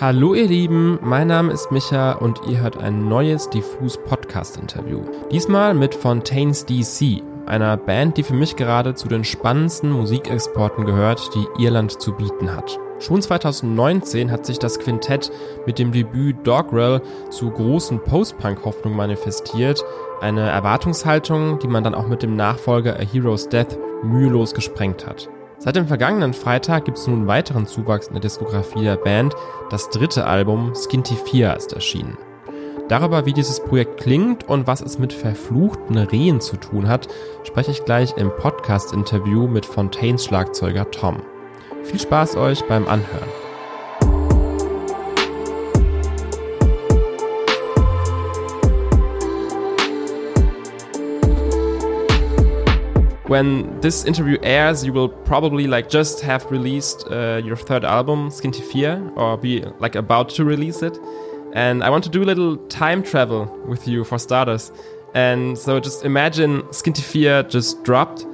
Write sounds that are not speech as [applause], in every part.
Hallo ihr Lieben, mein Name ist Micha und ihr hört ein neues Diffus Podcast Interview. Diesmal mit Fontaines DC, einer Band, die für mich gerade zu den spannendsten Musikexporten gehört, die Irland zu bieten hat. Schon 2019 hat sich das Quintett mit dem Debüt Dogrel zu großen Post-Punk-Hoffnungen manifestiert, eine Erwartungshaltung, die man dann auch mit dem Nachfolger A Hero's Death mühelos gesprengt hat. Seit dem vergangenen Freitag gibt es nun weiteren Zuwachs in der Diskografie der Band. Das dritte Album Skinty 4 ist erschienen. Darüber, wie dieses Projekt klingt und was es mit verfluchten Rehen zu tun hat, spreche ich gleich im Podcast-Interview mit Fontaines Schlagzeuger Tom. Viel Spaß euch beim Anhören. When this interview airs, you will probably like just have released uh, your third album, Skinty Fia, or be like about to release it. And I want to do a little time travel with you for starters. And so just imagine Skinty Fia just dropped,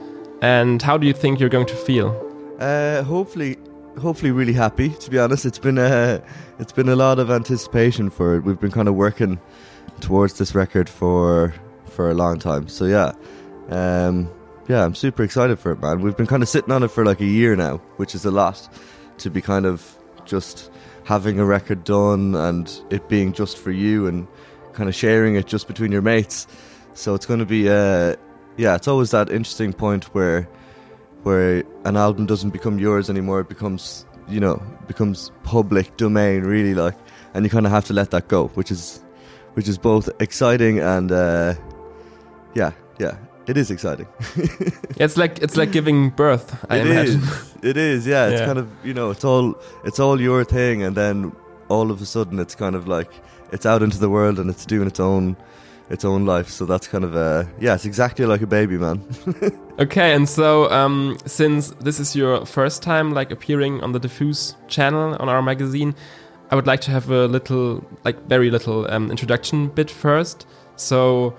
and how do you think you're going to feel? Uh, hopefully, hopefully, really happy. To be honest, it's been a it's been a lot of anticipation for it. We've been kind of working towards this record for for a long time. So yeah. Um, yeah, I'm super excited for it, man. We've been kind of sitting on it for like a year now, which is a lot to be kind of just having a record done and it being just for you and kind of sharing it just between your mates. So it's going to be, uh, yeah, it's always that interesting point where where an album doesn't become yours anymore. It becomes, you know, becomes public domain, really, like, and you kind of have to let that go, which is which is both exciting and, uh, yeah, yeah, it is exciting. [laughs] it's like it's like giving birth. I it imagine. Is. It is. Yeah. It's yeah. kind of you know it's all it's all your thing, and then all of a sudden it's kind of like it's out into the world and it's doing its own its own life. So that's kind of a yeah. It's exactly like a baby, man. [laughs] okay, and so um, since this is your first time like appearing on the Diffus channel on our magazine, I would like to have a little like very little um, introduction bit first. So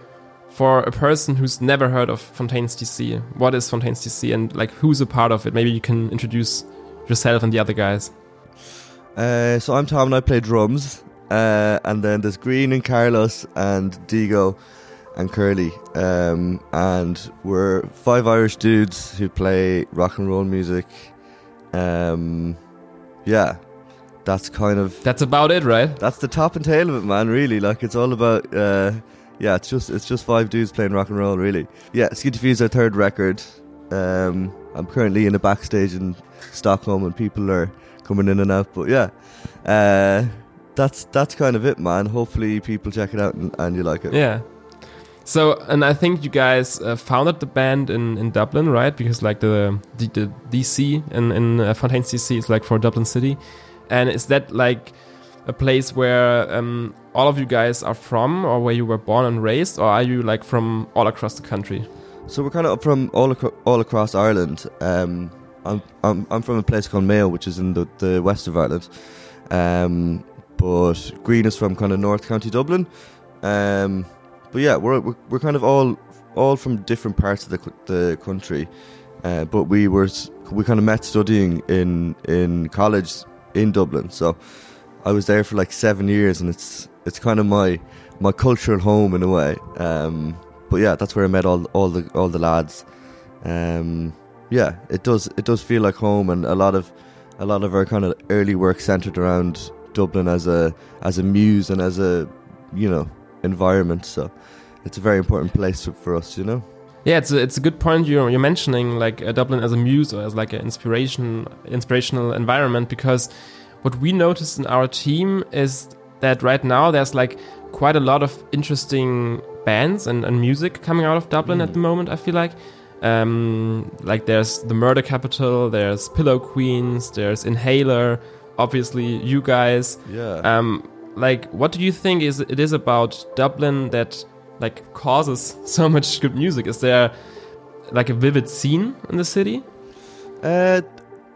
for a person who's never heard of Fontaines DC, what is Fontaines DC and like who's a part of it? Maybe you can introduce yourself and the other guys. Uh, so I'm Tom and I play drums. Uh, and then there's Grian and Carlos and Deego and Curley. Um, and we're five Irish dudes who play rock and roll music. Um, yeah, that's kind of. That's about it, right? That's the top and tail of it, man, really. Like, it's all about. Uh, yeah, it's just it's just five dudes playing rock and roll, really. Yeah, Skinty is our third record. Um, I'm currently in a backstage in Stockholm, and people are coming in and out. But yeah, uh, that's that's kind of it, man. Hopefully, people check it out and, and you like it. Yeah. So, and I think you guys uh, founded the band in, in Dublin, right? Because like the the, the DC in in uh, Fontaines DC is like for Dublin City, and is that like a place where um, all of you guys are from, or where you were born and raised, or are you like from all across the country? So we're kind of from all all across Ireland. Um, I'm, I'm I'm from a place called Mayo, which is in the, the west of Ireland. Um, but Grian is from kind of North County Dublin. Um, but yeah, we're, we're, we're kind of all all from different parts of the the country. Uh, but we were we kind of met studying in in college in Dublin. So I was there for like seven years, and it's it's kind of my my cultural home in a way. Um, but yeah, that's where I met all all the all the lads. Um, yeah, it does it does feel like home, and a lot of a lot of our kind of early work centered around Dublin as a as a muse and as a you know environment. So it's a very important place for us, you know. Yeah, it's a, it's a good point you're you're mentioning like uh, Dublin as a muse or as like an inspiration inspirational environment because what we noticed in our team is that right now there's like quite a lot of interesting bands and, and music coming out of Dublin mm. at the moment, I feel like. Um, like there's the Murder Capital, there's Pillow Queens, there's Inhaler, obviously you guys. Yeah. Um, like what do you think is it is about Dublin that like causes [laughs] so much good music? Is there like a vivid scene in the city? Uh,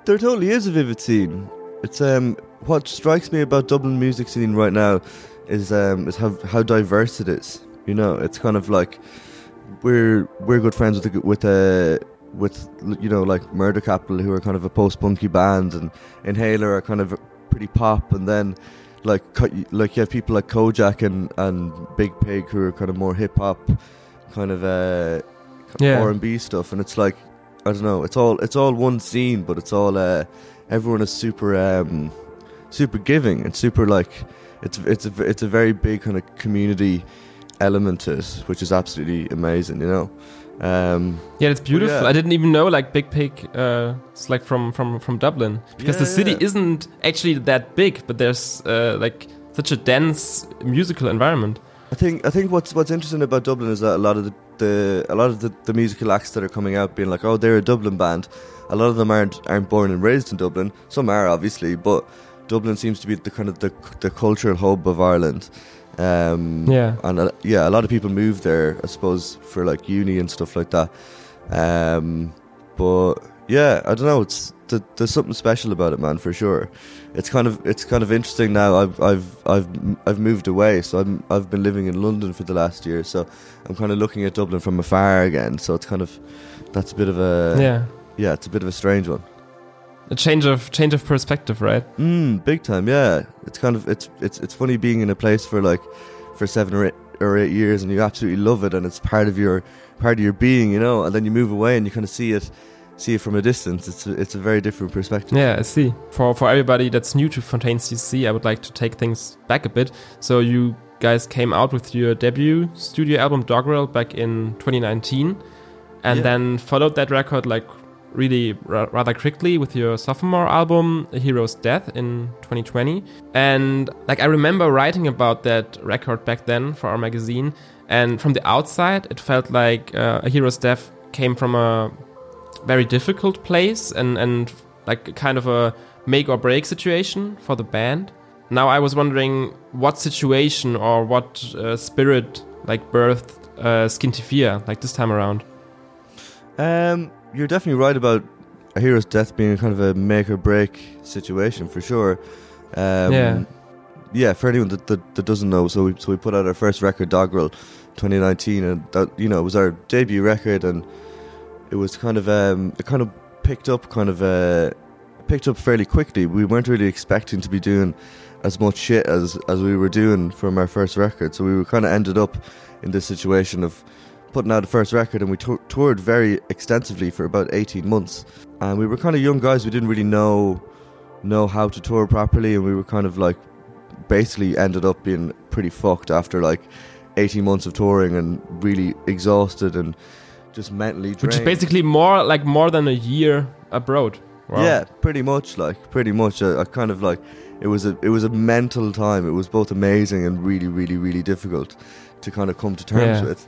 there totally is a vivid scene. It's um what strikes me about Dublin music scene right now is um is how how diverse it is. You know, it's kind of like we're we're good friends with the, with uh with you know like Murder Capital who are kind of a post punky band and Inhaler are kind of pretty pop, and then like like you have people like Kojaque and and Biig Piig who are kind of more hip hop, kind of uh, Yeah. R and B stuff, and it's like I don't know, it's all it's all one scene, but it's all uh, everyone is super um, super giving and super like it's it's a it's a very big kind of community element to it, which is absolutely amazing, you know. Um, Yeah, it's beautiful. yeah. I didn't even know like Biig Piig uh, is like from from from Dublin because the city yeah. isn't actually that big, but there's uh, like such a dense musical environment. I think I think what's what's interesting about Dublin is that a lot of the, the a lot of the, the musical acts that are coming out being like, oh, they're a Dublin band. A lot of them aren't aren't born and raised in Dublin. Some are obviously, but Dublin seems to be the kind of the the cultural hub of Ireland. Um, Yeah. and uh, yeah, a lot of people move there, I suppose, for like uni and stuff like that. Um, but yeah, I don't know. It's th- there's something special about it, man, for sure. It's kind of it's kind of interesting now. I've I've I've I've moved away, so I'm I've been living in London for the last year. So I'm kind of looking at Dublin from afar again. So it's kind of that's a bit of a yeah, yeah, it's a bit of a strange one. a change of change of perspective, right? Mm, big time, yeah. It's kind of it's it's it's funny being in a place for like for seven or eight or eight years and you absolutely love it and it's part of your part of your being, you know. And then you move away and you kind of see it see it from a distance. It's a, it's a very different perspective. Yeah, I see. For for everybody that's new to Fontaines DC, I would like to take things back a bit. So you guys came out with your debut studio album Dogrel back in 2019, and Yeah. then followed that record like really ra- rather quickly with your sophomore album A Hero's Death in 2020. And like I remember writing about that record back then for our magazine, and from the outside it felt like uh, A Hero's Death came from a very difficult place and and like kind of a make or break situation for the band. Now I was wondering what situation or what uh, spirit like birthed uh, Skinty Fia like this time around. Um, you're definitely right about a hero's death being kind of a make or break situation for sure. Um, Yeah. Yeah, for anyone that, that, that doesn't know, so we so we put out our first record, Dogrel, 2019, and that you know it was our debut record, and it was kind of um it kind of picked up kind of uh picked up fairly quickly. We weren't really expecting to be doing as much shit as as we were doing from our first record, so we were kind of ended up in this situation of putting out a first record, and we tou- toured very extensively for about 18 months, and we were kind of young guys. We didn't really know know how to tour properly, and we were kind of like basically ended up being pretty fucked after like 18 months of touring and really exhausted and just mentally drained. Which is basically more like more than a year abroad. Wow. Yeah, pretty much. Like pretty much. I, I kind of like it was a it was a mental time. It was both amazing and really, really, really difficult to kind of come to terms Yeah. with.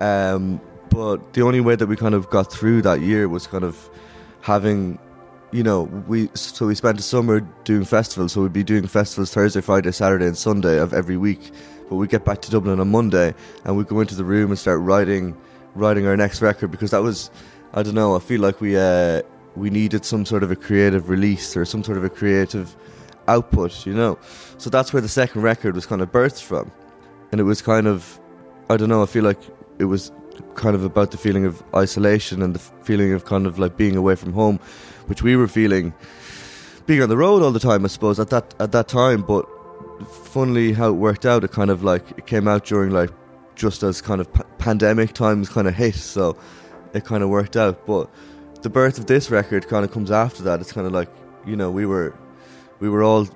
Um, but the only way that we kind of got through that year was kind of having, you know, we so we spent the summer doing festivals. So we'd be doing festivals Thursday, Friday, Saturday, and Sunday of every week. But we get back to Dublin on Monday, and we go into the room and start writing, writing our next record because that was, I don't know. I feel like we uh, we needed some sort of a creative release or some sort of a creative output, you know. So that's where the second record was kind of birthed from, and it was kind of, I don't know. I feel like it was kind of about the feeling of isolation and the feeling of kind of like being away from home, which we were feeling being on the road all the time, I suppose at that at that time. But funnily, how it worked out, it kind of like it came out during like just as kind of pa- pandemic times kind of hit, so it kind of worked out. But the birth of this record kind of comes after that. It's kind of like you know we were we were all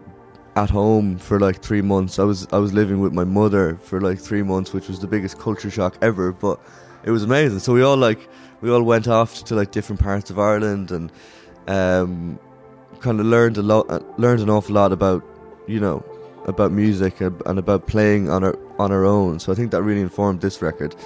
at home for like three months. I was I was living with my mother for like three months, which was the biggest culture shock ever. But it was amazing. So we all like we all went off to like different parts of Ireland and um, kind of learned a lot, learned an awful lot about you know about music and, about playing on our on our own. So I think that really informed this record.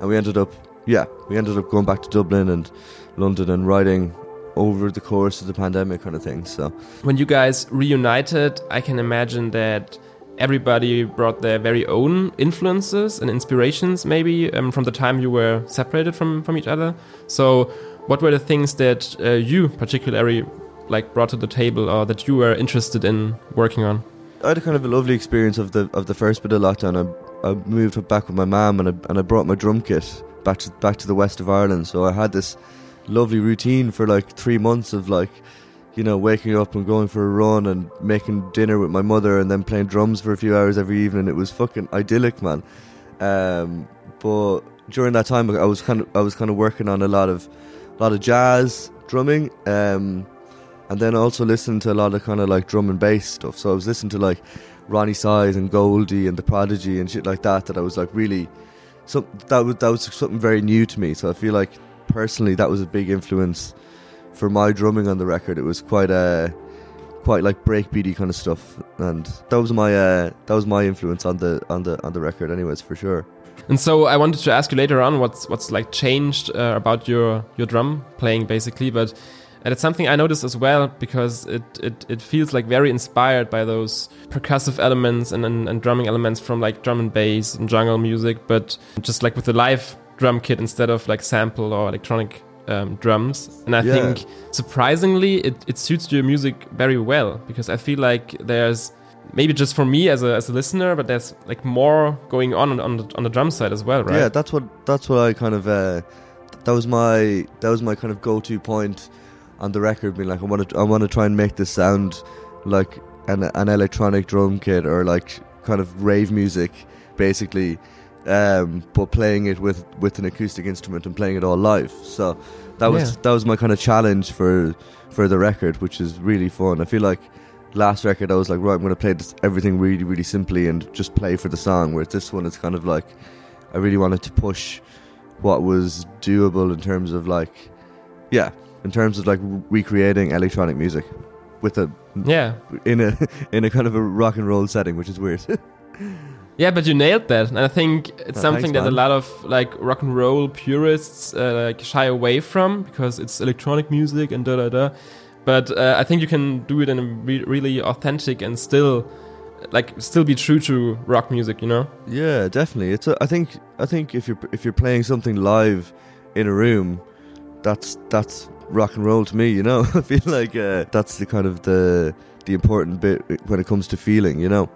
And we ended up yeah we ended up going back to Dublin and London and writing over the course of the pandemic kind of thing. So When you guys reunited, I can imagine that everybody brought their very own influences and inspirations, maybe um, from the time you were separated from from each other. So, what were the things that uh, you particularly like brought to the table, or that you were interested in working on? I had a kind of a lovely experience of the of the first bit of lockdown. I, I moved back with my mum and I, and I brought my drum kit back to back to the west of Ireland. So I had this lovely routine for like three months of like you know, waking up and going for a run and making dinner with my mother and then playing drums for a few hours every evening. It was fucking idyllic, man. Um, but during that time, I was kind of I was kind of working on a lot of a lot of jazz drumming, um, and then also listening to a lot of kind of like drum and bass stuff. So I was listening to like Roni Size and Goldie and The Prodigy and shit like that. That I was like really, so that was that was something very new to me. So I feel like personally that was a big influence for my drumming on the record. It was quite a quite like breakbeaty kind of stuff, and that was my uh, that was my influence on the on the on the record, anyways, for sure. And so I wanted to ask you later on what's what's like changed uh, about your your drum playing basically, but and it's something I noticed as well because it, it, it feels like very inspired by those percussive elements and, and, and drumming elements from like drum and bass and jungle music, but just like with the live drum kit instead of like sample or electronic um, drums. And I yeah. think surprisingly, it, it suits your music very well because I feel like there's maybe just for me as a, as a listener, but there's like more going on on the, on the drum side as well, right? Yeah, that's what that's what I kind of uh, that was my that was my kind of go to point on the record, being like I want to I want to try and make this sound like an an electronic drum kit or like kind of rave music, basically um, but playing it with, with an acoustic instrument and playing it all live. So that was yeah. that was my kind of challenge for for the record, which is really fun. I feel like last record I was like, right, I'm going to play this, everything really really simply and just play for the song. Whereas this one, it's kind of like I really wanted to push what was doable in terms of like, yeah, in terms of like recreating electronic music with a yeah in a [laughs] in a kind of a rock and roll setting, which is weird. [laughs] Yeah, but you nailed that, and I think it's oh, something thanks, that a lot of like rock and roll purists uh, like shy away from because it's electronic music and da da da. But uh, I think you can do it in a re really authentic and still like still be true to rock music, you know? Yeah, definitely. It's a, I think I think if you're if you're playing something live in a room, that's that's rock and roll to me, you know. [laughs] I feel like uh, that's the kind of the the important bit when it comes to feeling, you know.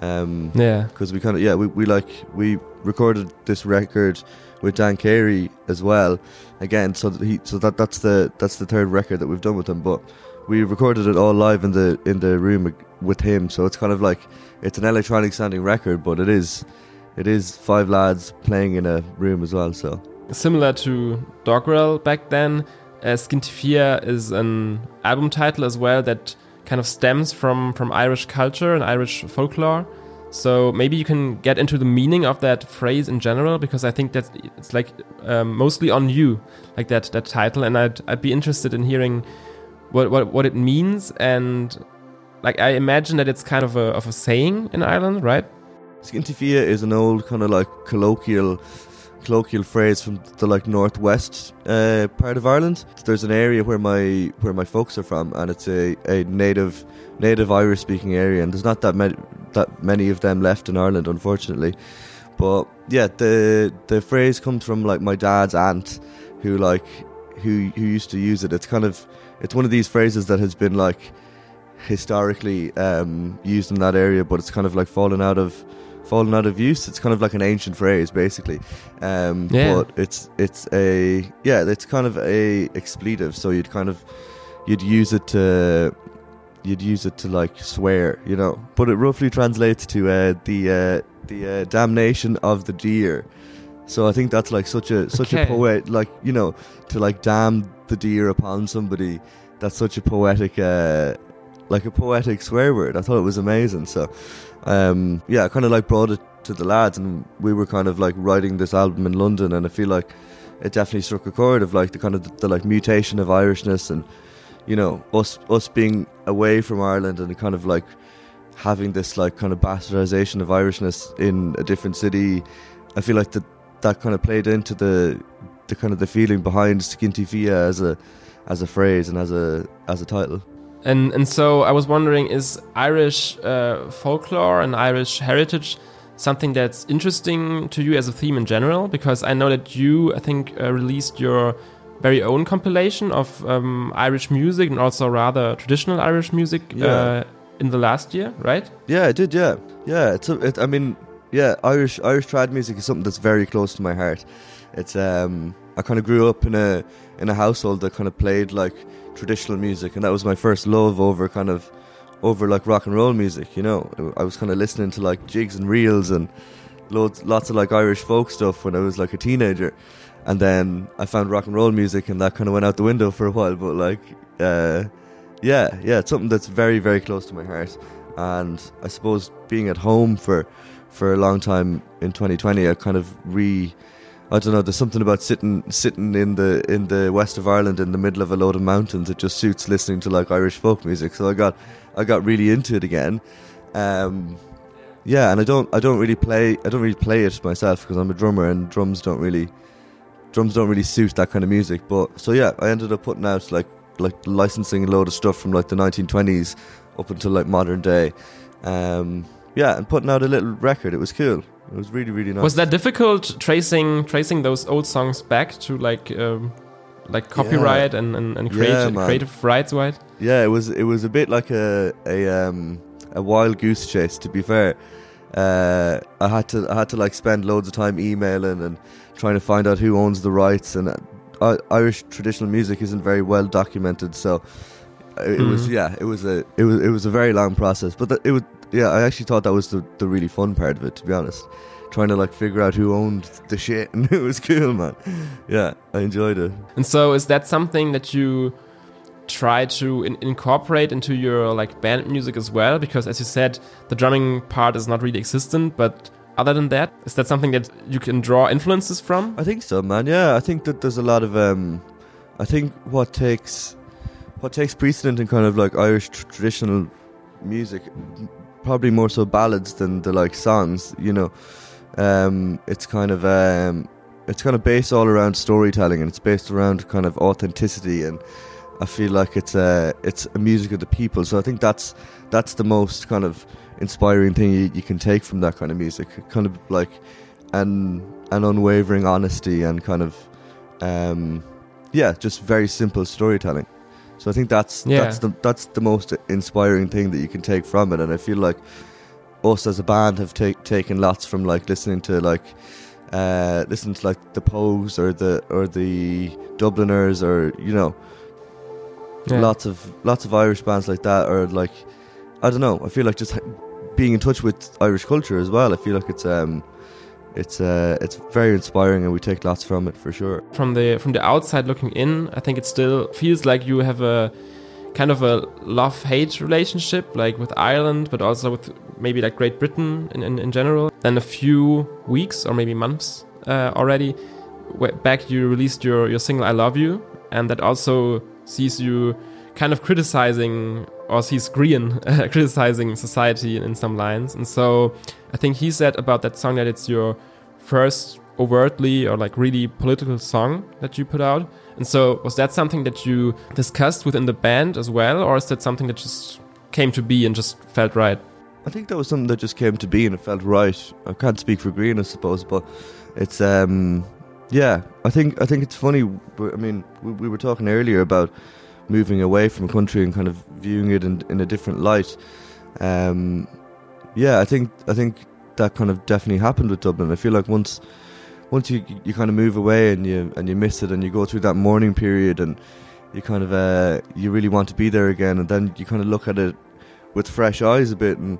Um, yeah, because we kind of yeah we, we like we recorded this record with Dan Carey as well. Again, so that he so that that's the that's the third record that we've done with him. But we recorded it all live in the in the room with him. So it's kind of like it's an electronic sounding record, but it is it is five lads playing in a room as well. So similar to Dogrel back then, uh, Skinty Fia is an album title as well that kind of stems from from Irish culture and Irish folklore. So maybe you can get into the meaning of that phrase in general, because I think that it's like um, mostly on you, like that that title, and I'd I'd be interested in hearing what what what it means, and like I imagine that it's kind of a of a saying in Ireland, right? Skinty Fia is an old kind of like colloquial colloquial phrase from the like northwest uh, part of Ireland. There's an area where my where my folks are from, and it's a, a native native Irish speaking area, and there's not that many that many of them left in Ireland, unfortunately. But yeah, the the phrase comes from like my dad's aunt, who like who who used to use it. It's kind of it's one of these phrases that has been like historically um, used in that area, but it's kind of like fallen out of fallen out of use. It's kind of like an ancient phrase, basically. Um, yeah. But it's it's a yeah, it's kind of a expletive. So you'd kind of you'd use it to you'd use it to like swear, you know. But it roughly translates to uh, the uh, the uh, damnation of the deer. So I think that's like such a such okay. a poet, like you know, to like damn the deer upon somebody. That's such a poetic, uh, like a poetic swear word. I thought it was amazing. So um, yeah, I kind of like brought it to the lads, and we were kind of like writing this album in London, and I feel like it definitely struck a chord of like the kind of the, the like mutation of Irishness, and you know us us being away from Ireland and kind of like having this like kind of bastardization of Irishness in a different city. I feel like that that kind of played into the the kind of the feeling behind Skinty Fia as a as a phrase and as a as a title. And and so I was wondering, is Irish uh, folklore and Irish heritage something that's interesting to you as a theme in general? Because I know that you, I think, uh, released your very own compilation of um, Irish music and also rather traditional Irish music yeah. uh, in the last year, right? Yeah, I did. Yeah, yeah. It's a, it, I mean, yeah, Irish Irish trad music is something that's very close to my heart. It's um, I kind of grew up in a in a household that kind of played like traditional music, and that was my first love over kind of over like rock and roll music. You know, I was kind of listening to like jigs and reels and loads, lots of like Irish folk stuff when I was like a teenager, and then I found rock and roll music, and that kind of went out the window for a while. But like, uh, yeah, yeah, it's something that's very, very close to my heart, and I suppose being at home for for a long time in 2020, I kind of re I don't know. There's something about sitting sitting in the in the west of Ireland in the middle of a load of mountains. It just suits listening to like Irish folk music. So I got I got really into it again. Um, yeah, and I don't I don't really play I don't really play it myself because I'm a drummer and drums don't really drums don't really suit that kind of music. But so yeah, I ended up putting out like like licensing a load of stuff from like the 1920s up until like modern day. Um, yeah, and putting out a little record. It was cool. It was really really nice. Was that difficult tracing tracing those old songs back to like um, like copyright yeah. and and, and creative, yeah, creative rights, right? Yeah, it was it was a bit like a a um a wild goose chase. To be fair, uh, I had to I had to like spend loads of time emailing and trying to find out who owns the rights. And uh, Irish traditional music isn't very well documented, so it, mm. was yeah, it was a it was it was a very long process. But the, it was yeah, I actually thought that was the, the really fun part of it, to be honest. Trying to like figure out who owned the shit, and [laughs] it was cool, man. Yeah, I enjoyed it. And so, is that something that you try to in incorporate into your like band music as well? Because as you said, the drumming part is not really existent, but other than that, is that something that you can draw influences from? I think so, man. Yeah, I think that there's a lot of um, I think what takes what takes precedent in kind of like Irish tr traditional music probably more so ballads than the like songs. You know, um, it's kind of um, it's kind of based all around storytelling, and it's based around kind of authenticity. And I feel like it's a it's a music of the people. So I think that's that's the most kind of inspiring thing you, you can take from that kind of music. Kind of like an an unwavering honesty and kind of um, yeah, just very simple storytelling. So I think that's yeah. that's the that's the most inspiring thing that you can take from it, and I feel like us as a band have take, taken lots from like listening to like uh, listening to like the Pogues or the or the Dubliners or you know yeah. lots of lots of Irish bands like that or like I don't know. I feel like just being in touch with Irish culture as well. I feel like it's um it's uh, it's very inspiring, and we take lots from it for sure. From the from the outside looking in, I think it still feels like you have a kind of a love hate relationship, like with Ireland, but also with maybe like Great Britain in, in, in general. Then a few weeks or maybe months uh, already back, you released your your single "I Love You," and that also sees you kind of criticizing or sees Grian [laughs] criticizing society in some lines. And so I think he said about that song that it's your first overtly or like really political song that you put out. And so was that something that you discussed within the band as well, or is that something that just came to be and just felt right? I think that was something that just came to be and it felt right. I can't speak for Grian, I suppose, but it's um yeah. I think I think it's funny. I mean, we, we were talking earlier about moving away from a country and kind of viewing it in, in a different light. Um, yeah, I think I think that kind of definitely happened with Dublin. I feel like once once you you kind of move away and you and you miss it and you go through that mourning period and you kind of uh, you really want to be there again and then you kind of look at it with fresh eyes a bit. And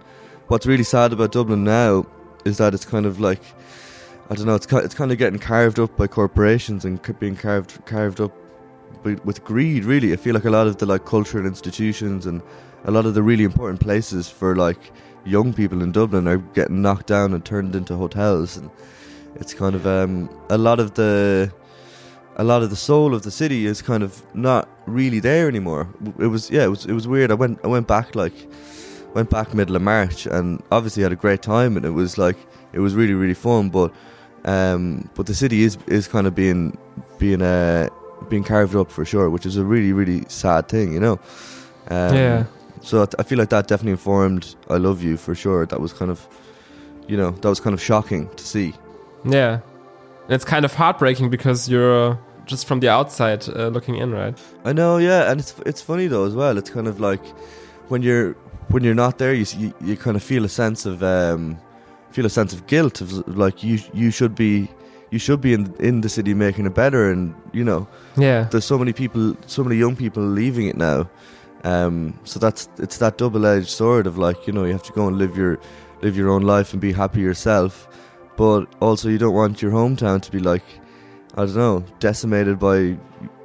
what's really sad about Dublin now is that it's kind of like I don't know. It's it's kind of getting carved up by corporations and being carved carved up with greed. Really, I feel like a lot of the like cultural institutions and a lot of the really important places for like young people in Dublin are getting knocked down and turned into hotels, and it's kind of um, a lot of the a lot of the soul of the city is kind of not really there anymore. It was yeah, it was it was weird. I went I went back like went back middle of March and obviously had a great time and it was like it was really really fun. But um, but the city is is kind of being being uh, being carved up for sure, which is a really really sad thing, you know. Um, yeah. So I feel like that definitely informed "I Love You" for sure. That was kind of, you know, that was kind of shocking to see. Yeah, and it's kind of heartbreaking because you're just from the outside uh, looking in, right? I know, yeah, and it's it's funny though as well. It's kind of like when you're when you're not there, you you, you kind of feel a sense of um, feel a sense of guilt of like you you should be you should be in in the city making it better, and you know, Yeah. there's so many people, so many young people leaving it now. Um, so that's it's that double-edged sword of like you know you have to go and live your live your own life and be happy yourself, but also you don't want your hometown to be like I don't know decimated by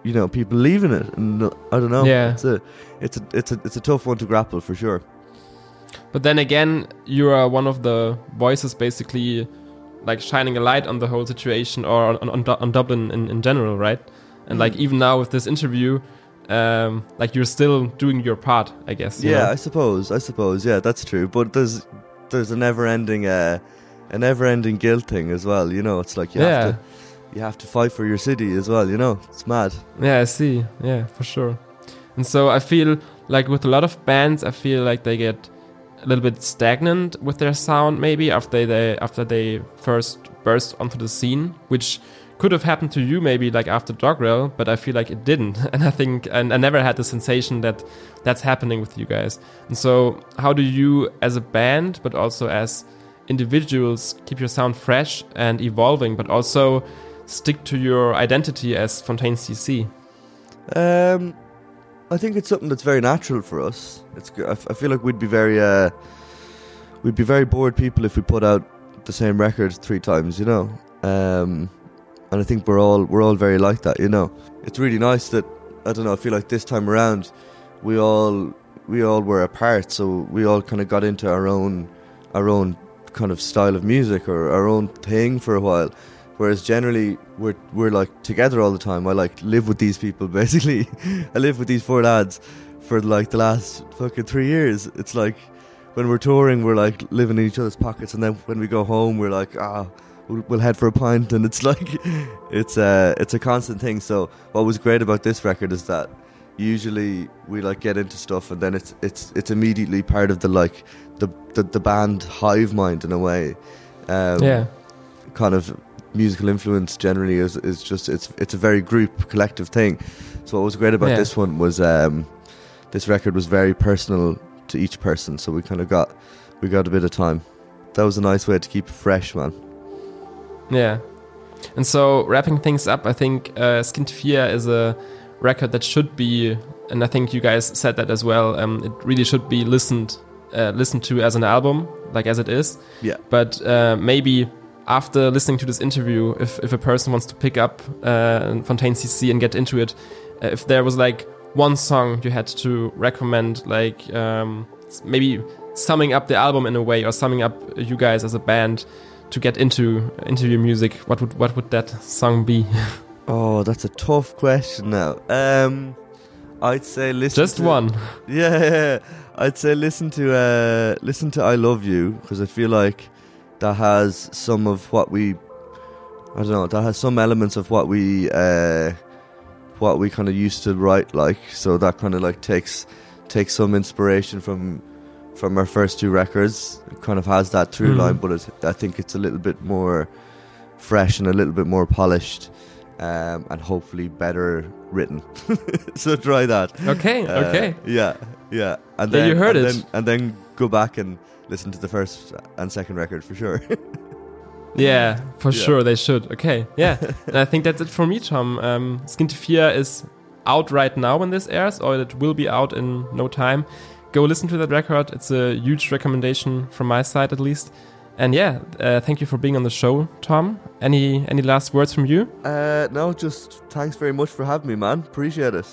you know people leaving it, and I don't know. Yeah. it's a it's a it's a it's a tough one to grapple for sure. But then again, you are one of the voices basically like shining a light on the whole situation or on, on, on Dublin in, in general, right? And like even now with this interview, um, like you're still doing your part, I guess. you Yeah, know? I suppose. I suppose. Yeah, that's true. But there's there's a never-ending uh, a never-ending guilt thing as well. You know, it's like you Yeah. have to you have to fight for your city as well. You know, it's mad. Yeah, I see. Yeah, for sure. And so I feel like with a lot of bands, I feel like they get a little bit stagnant with their sound maybe after they after they first burst onto the scene, which could have happened to you maybe like after Dogrel, but I feel like it didn't. [laughs] And I think and I never had the sensation that that's happening with you guys. And so how do you as a band but also as individuals keep your sound fresh and evolving but also stick to your identity as Fontaines DC? Um, I think it's something that's very natural for us. It's I feel like we'd be very uh, we'd be very bored people if we put out the same record three times. You know. Um, and I think we're all we're all very like that. You know. It's really nice that I don't know. I feel like this time around, we all we all were apart, so we all kind of got into our own our own kind of style of music or our own thing for a while. Whereas generally we're we're like together all the time. I like live with these people [laughs] basically. I live with these four lads for like the last fucking three years. It's like when we're touring, we're like living in each other's pockets, and then when we go home, we're like ah. We'll, we'll head for a pint, [laughs] and it's like it's a it's a constant thing. So what was great about this record is that usually we like get into stuff, and then it's it's it's immediately part of the like the the, the band hive mind in a way. Um, yeah. kind of musical influence generally is, is just it's it's a very group collective thing. So what was great about Yeah. this one was um, this record was very personal to each person. So we kind of got we got a bit of time. That was a nice way to keep fresh, man. Yeah. And so wrapping things up, I think uh, Skinty Fia is a record that should be, and I think you guys said that as well. Um, it really should be listened uh, listened to as an album, like as it is. Yeah. But uh, maybe after listening to this interview, if if a person wants to pick up uh, Fontaines DC and get into it, uh, if there was like one song you had to recommend, like um, maybe summing up the album in a way, or summing up you guys as a band to get into into your music, what would what would that song be? [laughs] Oh, that's a tough question now. Um, I'd say listen. Just to- one. [laughs] Yeah, yeah, yeah. I'd say listen to uh, listen to "I Love You" because I feel like that has some of what we, I don't know, that has some elements of what we, uh, what we kind of used to write like. So that kind of like takes takes some inspiration from from our first two records. It kind of has that through Mhm. line, but it, I think it's a little bit more fresh and a little bit more polished. Um, and hopefully better written. [laughs] so try that. Okay, Uh, okay. Yeah, yeah. And Yeah, then you heard and it. Then, and then go back and listen to the first and second record for sure. [laughs] Yeah, for Yeah. sure they should. Okay, yeah. [laughs] and I think that's it for me, Tom. Um, Skinty Fia is out right now when this airs, or it will be out in no time. Go listen to that record. It's a huge recommendation from my side, at least. And yeah, uh, thank you for being on the show, Tom. Any any last words from you? uh, no, just thanks very much for having me, man. Appreciate it.